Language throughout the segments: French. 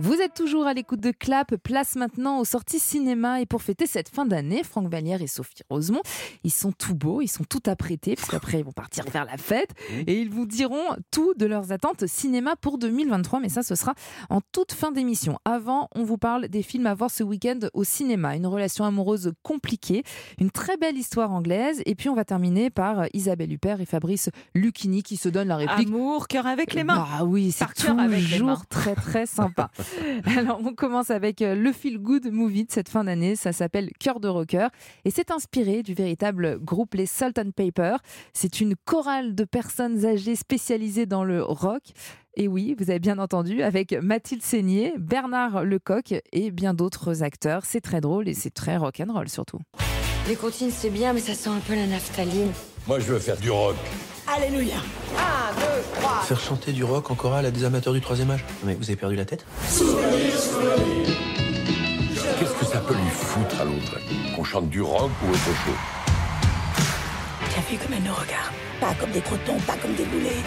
Vous êtes toujours à l'écoute de Clap, place maintenant aux sorties cinéma. Et pour fêter cette fin d'année, Franck Vallière et Sophie Rosemont, ils sont tout beaux, ils sont tout apprêtés, parce qu'après ils vont partir vers la fête. Et ils vous diront tout de leurs attentes cinéma pour 2023. Mais ça, ce sera en toute fin d'émission. Avant, on vous parle des films à voir ce week-end au cinéma. Une relation amoureuse compliquée, une très belle histoire anglaise. Et puis on va terminer par Isabelle Huppert et Fabrice Lucchini qui se donnent la réplique. Amour, cœur avec les mains. Ah oui, c'est Par cœur avec les mains. toujours très très sympa. Alors on commence avec euh, le feel good movie de cette fin d'année, ça s'appelle Cœur de rocker et c'est inspiré du véritable groupe les Salt and Pepper. C'est une chorale de personnes âgées spécialisées dans le rock. Et oui, vous avez bien entendu, avec Mathilde Seigné, Bernard Lecoq et bien d'autres acteurs. C'est très drôle et c'est très rock'n'roll surtout. Les comptines, c'est bien, mais ça sent un peu la naphtaline. Moi, je veux faire du rock. Alléluia. Un, deux, trois Faire chanter du rock en chorale à des amateurs du troisième âge. Mais vous avez perdu la tête Qu'est-ce que ça peut lui foutre à l'autre Qu'on chante du rock ou autre chose T'as vu comme elle nous regarde. Pas comme des crotons, pas comme des boulets.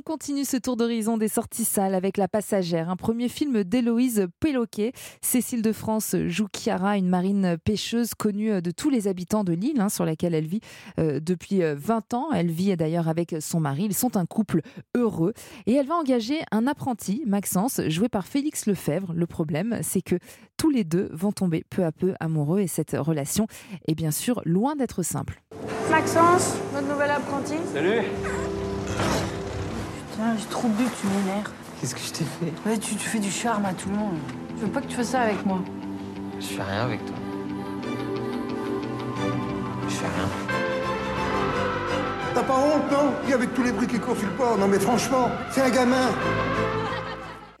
On continue ce tour d'horizon des sorties salles avec La Passagère, un premier film d'Héloïse Péloquet. Cécile de France joue Chiara, une marine pêcheuse connue de tous les habitants de l'île hein, sur laquelle elle vit euh, depuis euh, 20 ans. Elle vit d'ailleurs avec son mari. Ils sont un couple heureux. Et elle va engager un apprenti, Maxence, joué par Félix Lefebvre. Le problème, c'est que tous les deux vont tomber peu à peu amoureux et cette relation est bien sûr loin d'être simple. Maxence, notre nouvel apprenti. Salut Putain, j'ai trop bu, tu m'énerves. Qu'est-ce que je t'ai fait? Ouais, tu, tu fais du charme à tout le monde. Je veux pas que tu fasses ça avec moi? Je fais rien avec toi. Je fais rien. T'as pas honte, non? Et avec tous les bruits qui courent sur le port, non mais franchement, c'est un gamin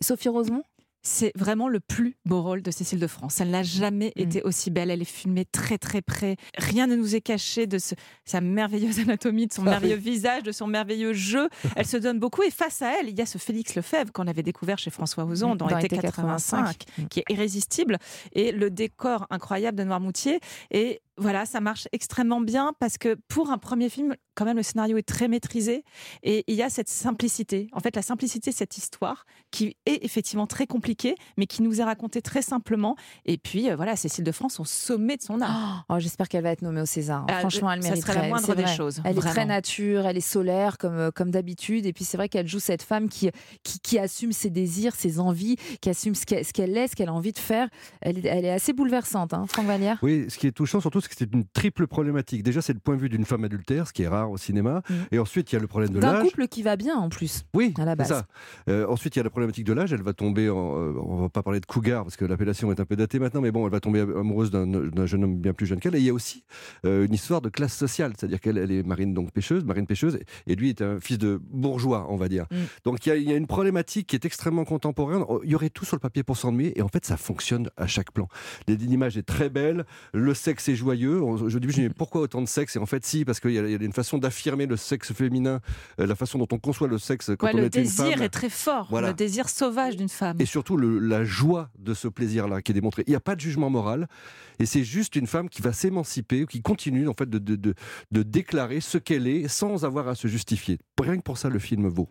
Sophie Rosemont? C'est vraiment le plus beau rôle de Cécile de France. Elle n'a jamais Mm. été aussi belle. Elle est filmée très très près. Rien ne nous est caché de ce- sa merveilleuse anatomie, de son Ah merveilleux visage, de son merveilleux jeu. Elle se donne beaucoup. Et face à elle, il y a ce Félix Lefebvre qu'on avait découvert chez François Ozon dans, Dans l'été l'été 85, 85. qui est irrésistible. Et le décor incroyable de Noirmoutier. Et voilà, ça marche extrêmement bien parce que pour un premier film, quand même, le scénario est très maîtrisé et il y a cette simplicité. En fait, la simplicité de cette histoire qui est effectivement très compliquée, mais qui nous est racontée très simplement. Et puis, euh, voilà, Cécile de France au sommet de son art. Oh, J'espère qu'elle va être nommée au César. Ah, Franchement, elle ça mériterait. serait la moindre des choses, Elle est très nature, elle est solaire comme, euh, comme d'habitude. Et puis c'est vrai qu'elle joue cette femme qui, qui, qui assume ses désirs, ses envies, qui assume ce qu'elle ce qu'elle est, ce qu'elle a envie de faire. Elle est, elle est assez bouleversante, hein, Franck Vallière? Oui, ce qui est touchant surtout, c'est que c'est une triple problématique. Déjà, c'est le point de vue d'une femme adultère, ce qui est rare au cinéma. Mm. Et ensuite, il y a le problème de D'un l'âge. couple qui va bien en plus. Oui, à la base. ça. Euh, ensuite, il y a la problématique de l'âge. Elle va tomber, en, euh, on va pas parler de cougar parce que l'appellation est un peu datée maintenant, mais bon, elle va tomber amoureuse d'un d'un jeune homme bien plus jeune qu'elle. Et il y a aussi euh, une histoire de classe sociale, c'est-à-dire qu'elle elle est marine donc pêcheuse, marine pêcheuse, et lui est un fils de bourgeois, on va dire. Mm. Donc il y, a, il y a une problématique qui est extrêmement contemporaine. Oh, Il y aurait tout sur le papier pour s'ennuyer, et en fait, ça fonctionne à chaque plan. L'image est très belle, le sexe est joyeux. Je dis, dis, pourquoi autant de sexe? Et en fait, si, parce qu'il y, a il y a une façon d'affirmer le sexe féminin, euh, la façon dont on conçoit le sexe quand Ouais, on le est une désir femme. est très fort, Voilà. le désir sauvage d'une femme. Et surtout le- la joie de ce plaisir-là qui est démontré. Il n'y a pas de jugement moral, et c'est juste une femme qui va s'émanciper, ou qui continue en fait de, de, de- de déclarer ce qu'elle est sans avoir à se justifier. Rien que pour ça, le film vaut.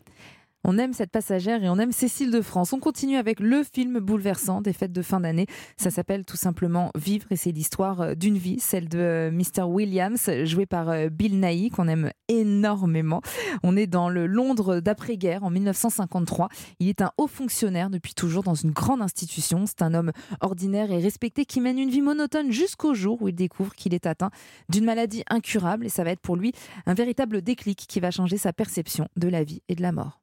On aime cette passagère et on aime Cécile de France. On continue avec le film bouleversant des fêtes de fin d'année. Ça s'appelle tout simplement Vivre et c'est l'histoire euh, d'une vie, celle de euh, Mr. Williams, joué par euh, Bill Nighy, qu'on aime énormément. On est dans le Londres d'après-guerre en 1953. Il est un haut fonctionnaire depuis toujours dans une grande institution. C'est un homme ordinaire et respecté qui mène une vie monotone jusqu'au jour où il découvre qu'il est atteint d'une maladie incurable et ça va être pour lui un véritable déclic qui va changer sa perception de la vie et de la mort.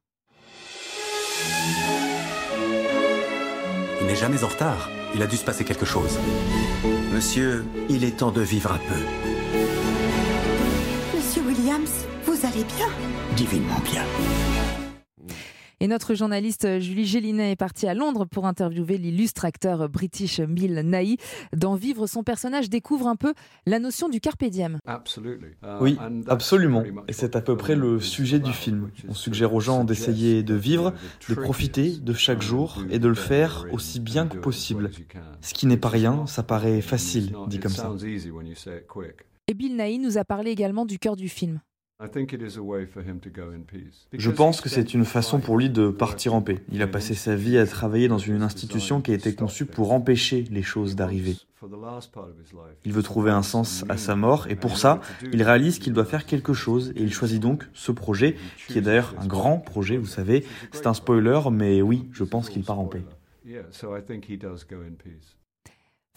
Il n'est jamais en retard. Il a dû se passer quelque chose. Monsieur, il est temps de vivre un peu. Monsieur Williams, vous allez bien? Divinement bien. Et notre journaliste Julie Gélinet est partie à Londres pour interviewer l'illustre acteur british Bill Nighy. Dans Vivre, son personnage découvre un peu la notion du carpe diem. Oui, absolument. Et c'est à peu près le sujet du film. On suggère aux gens d'essayer de vivre, de profiter de chaque jour et de le faire aussi bien que possible. Ce qui n'est pas rien, ça paraît facile, dit comme ça. Et Bill Nighy nous a parlé également du cœur du film. Je pense que c'est une façon pour lui de partir en paix. Il a passé sa vie à travailler dans une institution qui a été conçue pour empêcher les choses d'arriver. Il veut trouver un sens à sa mort et pour ça, il réalise qu'il doit faire quelque chose et il choisit donc ce projet, qui est d'ailleurs un grand projet, vous savez. C'est un spoiler, mais oui, je pense qu'il part en paix.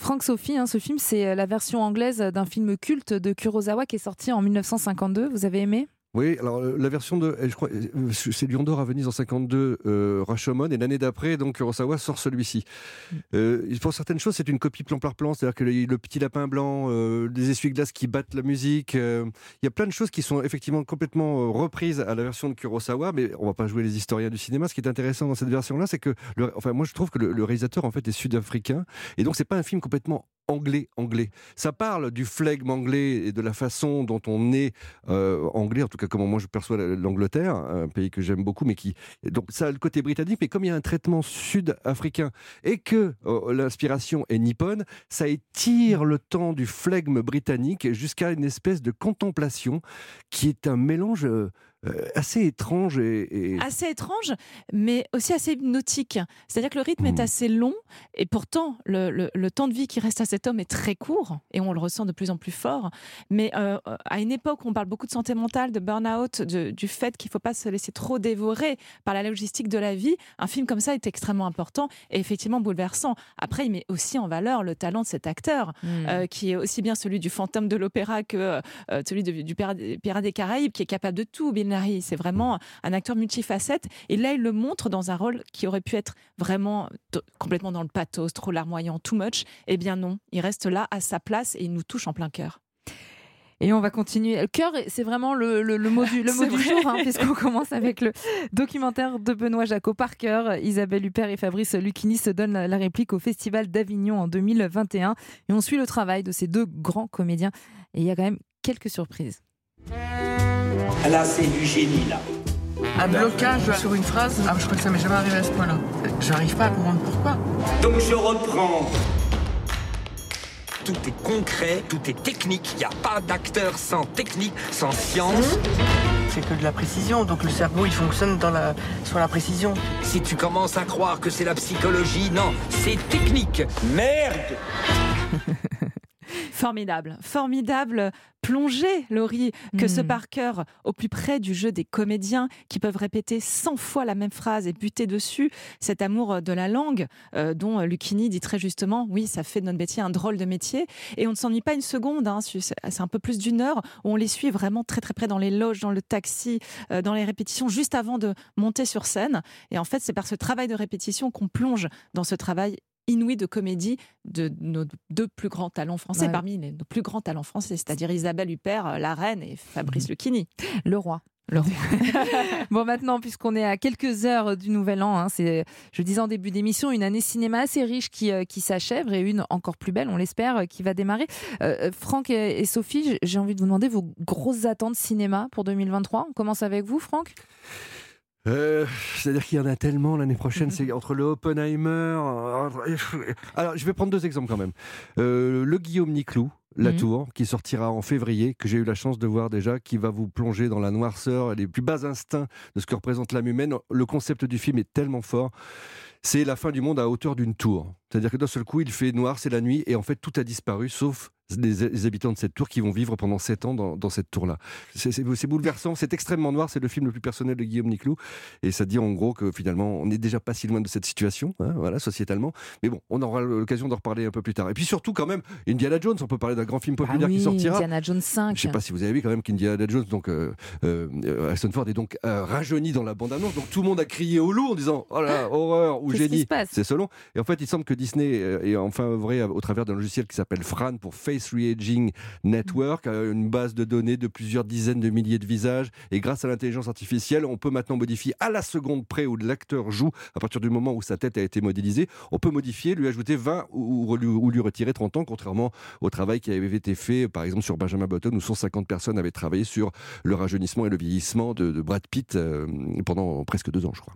Franck Sophie, hein, ce film, c'est euh, la version anglaise d'un film culte de Kurosawa qui est sorti en 1952. Vous avez aimé? Oui, alors euh, la version de, je crois, euh, c'est Lion d'Or à Venise en 52, euh, Rashomon, et l'année d'après, donc Kurosawa sort celui-ci. Mm. Euh, pour certaines choses, c'est une copie plan par plan, c'est-à-dire que le, le, petit lapin blanc, euh, des essuie-glaces qui battent la musique, il y a plein de choses qui sont effectivement complètement reprises à la version de Kurosawa, mais on va pas jouer les historiens du cinéma. Ce qui est intéressant dans cette version-là, c'est que, le, enfin, moi je trouve que le, le réalisateur en fait est sud-africain, et donc c'est pas un film complètement anglais anglais. Ça parle du flegme anglais et de la façon dont on est euh, anglais, en tout cas comment moi je perçois l'Angleterre, un pays que j'aime beaucoup, mais qui donc ça a le côté britannique, mais comme il y a un traitement sud-africain et que euh, l'inspiration est nippone, ça étire le temps du flegme britannique jusqu'à une espèce de contemplation qui est un mélange euh, assez étrange et, et, assez étrange, mais aussi assez hypnotique. C'est-à-dire que le rythme mmh. est assez long et pourtant le, le, le, temps de vie qui reste à cet homme est très court et on le ressent de plus en plus fort. Mais euh, à une époque où on parle beaucoup de santé mentale, de burn-out, du fait qu'il ne faut pas se laisser trop dévorer par la logistique de la vie, un film comme ça est extrêmement important et effectivement bouleversant. Après, il met aussi en valeur le talent de cet acteur, mmh. euh, qui est aussi bien celui du fantôme de l'opéra que euh, celui de, du Pirate des Caraïbes, qui est capable de tout. Bill C'est vraiment un acteur multifacette. Et là, il le montre dans un rôle qui aurait pu être vraiment complètement dans le pathos, trop larmoyant, too much. Eh bien non, il reste là à sa place et il nous touche en plein cœur. Et on va continuer. Le cœur, c'est vraiment le, le, le, mot du, le mot du jour, hein, puisqu'on commence avec le documentaire de Benoît Jacot par cœur. Isabelle Huppert et Fabrice Lucchini se donnent la, la réplique au Festival d'Avignon en 2021. Et on suit le travail de ces deux grands comédiens. Et il y a quand même quelques surprises. Là, c'est du génie, là. Un blocage sur une phrase, ah, je crois que ça m'est jamais arrivé à ce point-là. J'arrive pas à comprendre pourquoi. Donc je reprends. Tout est concret, tout est technique. Il n'y a pas d'acteur sans technique, sans science. C'est que de la précision, donc le cerveau il fonctionne dans la... sur la précision. Si tu commences à croire que c'est la psychologie, non, c'est technique. Merde Formidable, formidable plongée, Laurie, que mmh. ce Parker au plus près du jeu des comédiens qui peuvent répéter 100 fois la même phrase et buter dessus. Cet amour de la langue euh, dont Lucchini dit très justement, oui, ça fait de notre métier un drôle de métier. Et on ne s'ennuie pas une seconde, hein, c'est un peu plus d'une heure où on les suit vraiment très très près dans les loges, dans le taxi, euh, dans les répétitions, juste avant de monter sur scène. Et en fait, c'est par ce travail de répétition qu'on plonge dans ce travail inouï de comédie de nos deux plus grands talents français, ouais. parmi les, nos plus grands talents français, c'est-à-dire Isabelle Huppert, la reine, et Fabrice mmh. Lucchini. Le roi. Le bon, maintenant, puisqu'on est à quelques heures du Nouvel An, hein, c'est, je disais en début d'émission, une année cinéma assez riche qui, euh, qui s'achève et une encore plus belle, on l'espère, euh, qui va démarrer. Euh, Franck et, et Sophie, j'ai envie de vous demander vos grosses attentes cinéma pour 2023. On commence avec vous, Franck? Euh, C'est-à-dire qu'il y en a tellement l'année prochaine, c'est entre le Oppenheimer. Alors, je vais prendre deux exemples quand même. Euh, le Guillaume Niclou, La mmh. Tour, qui sortira en février, que j'ai eu la chance de voir déjà, qui va vous plonger dans la noirceur et les plus bas instincts de ce que représente l'âme humaine. Le concept du film est tellement fort. C'est la fin du monde à hauteur d'une tour. C'est-à-dire que d'un seul coup, il fait noir, c'est la nuit, et en fait, tout a disparu, sauf des, habitants de cette tour qui vont vivre pendant 7 ans dans, dans cette tour-là. C'est bouleversant, c'est extrêmement noir, c'est le film le plus personnel de Guillaume Niclou, et ça dit en gros que finalement on n'est déjà pas si loin de cette situation, hein, voilà, sociétalement. Mais bon, on aura l'occasion d'en reparler un peu plus tard. Et puis surtout quand même, Indiana Jones, on peut parler d'un grand film populaire ah oui, qui sortira. Indiana Jones 5. Je sais pas si vous avez vu quand même qu'Indiana Jones, donc euh, euh, Harrison Ford est donc euh, rajeuni dans la bande-annonce, donc tout le monde a crié au loup en disant oh là, horreur ou génie, c'est selon. Et en fait, il semble que Disney est enfin œuvré au travers d'un logiciel qui s'appelle FRAN pour Face Reaging Network, euh, une base de données de plusieurs dizaines de milliers de visages. Et grâce à l'intelligence artificielle, on peut maintenant modifier à la seconde près où l'acteur joue, à partir du moment où sa tête a été modélisée, on peut modifier, lui ajouter 20 ou, ou lui retirer 30 ans, contrairement au travail qui avait été fait, par exemple, sur Benjamin Button, où 150 personnes avaient travaillé sur le rajeunissement et le vieillissement de, de Brad Pitt euh, pendant presque deux ans, je crois.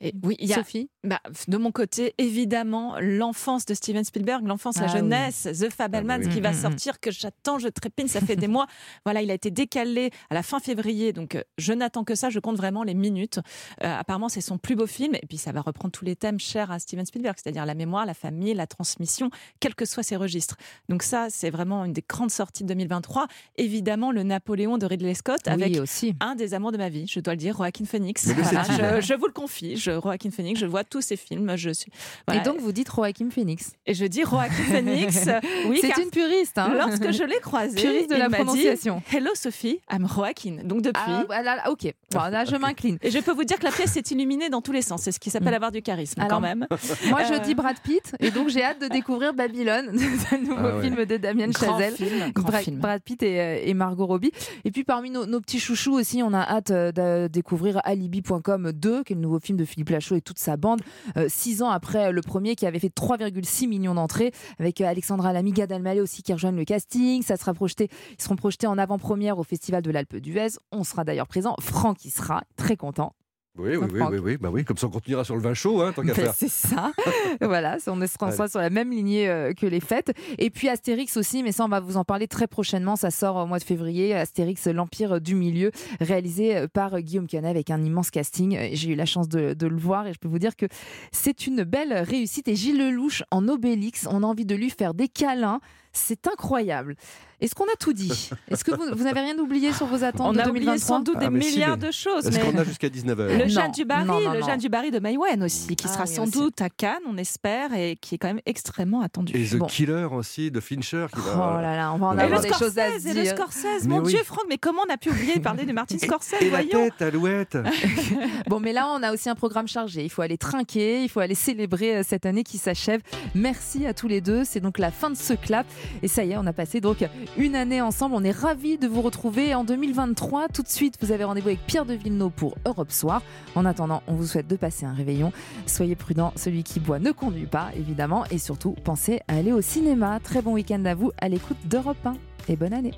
Et oui, il y a, Sophie? Bah, de mon côté, évidemment, l'enfance de Steven Spielberg, l'enfance, la Ah oui. jeunesse, The Fabelmans Ah bah oui. qui va Mm, mm, sortir, que j'attends, je trépine, ça fait des mois. Voilà, il a été décalé à la fin février, donc euh, je n'attends que ça, je compte vraiment les minutes. Euh, apparemment, c'est son plus beau film, et puis ça va reprendre tous les thèmes chers à Steven Spielberg, c'est-à-dire la mémoire, la famille, la transmission, quels que soient ses registres. Donc ça, c'est vraiment une des grandes sorties de 2023. Évidemment, le Napoléon de Ridley Scott, avec Oui, aussi. un des amours de ma vie, je dois le dire, Joaquin Phoenix. Voilà, je, je vous le confie, je, Joaquin Phoenix, je vois tous ses films. Je suis, Et donc, vous dites Joaquin Phoenix. Et je dis Joaquin Phoenix. Oui, c'est car une puriste. Hein lorsque je l'ai croisé, Puriste de il la dit, prononciation. Hello Sophie, I'm Joaquin. Donc depuis. Ah, voilà, ok. Bon, là, je m'incline. Et je peux vous dire que la pièce est illuminée dans tous les sens. C'est ce qui s'appelle avoir du charisme, Alors, quand même. Moi, je Euh, dis Brad Pitt, et donc j'ai hâte de découvrir Babylone, ce nouveau Ah ouais. film de Damien Grand Chazelle. film, grand Bra- film. Brad Pitt et, euh, et Margot Robbie. Et puis parmi nos, nos petits chouchous aussi, on a hâte euh, de découvrir Alibi.com 2, qui est le nouveau film de Philippe Lachaud et toute sa bande, euh, six ans après le premier qui avait fait 3,6 millions d'entrées, avec euh, Alexandra Lamy, Gad aussi qui rejoignent le casting. Ça sera projeté, ils seront projetés en avant-première au Festival de l'Alpe d'Huez. On sera d'ailleurs présent. Franck y sera, très content. Oui, oui, oui, Franck. oui, oui, bah oui, comme ça on continuera sur le vin chaud, hein, tant qu'à Ben, faire. c'est ça. voilà, on sera sur la même lignée euh, que les fêtes. Et puis Astérix aussi, mais ça, on va vous en parler très prochainement. Ça sort au mois de février. Astérix, l'Empire du Milieu, réalisé euh, par Guillaume Canet avec un immense casting. Euh, J'ai eu la chance de, de le voir et je peux vous dire que c'est une belle réussite. Et Gilles Lelouch en Obélix, on a envie de lui faire des câlins. C'est incroyable. Est-ce qu'on a tout dit? Est-ce que vous, vous n'avez rien oublié sur vos attentes On de a oublié 2023 sans doute Ah, des si, milliards mais- de choses. Est-ce Mais... qu'on a jusqu'à 19h Le Jeanne du Barry, non, non, le non. Jeanne du Barry de Maïwen aussi, qui Ah sera oui, sans aussi. doute à Cannes, on espère, et qui est quand même extrêmement attendu. Et The. Killer aussi, de Fincher, qui Oh va... là là, on va en Et Et avoir le des choses à Scorsese, se et le dire. Scorsese, mon oui. Dieu, Franck, mais comment on a pu oublier de parler de Martin Scorsese, Et la voyons tête, Alouette Bon, mais là, on a aussi un programme chargé. Il faut aller trinquer, il faut aller célébrer euh, cette année qui s'achève. Merci à tous les deux. C'est donc la fin de ce clap. Et ça y est, on a passé donc une année ensemble. On est ravis de vous retrouver en 2023. Tout de suite, vous avez rendez-vous avec Pierre de Villeneuve pour Europe Soir. En attendant, on vous souhaite de passer un réveillon. Soyez prudents, celui qui boit ne conduit pas, évidemment. Et surtout, pensez à aller au cinéma. Très bon week-end à vous à l'écoute d'Europe 1. Et bonne année.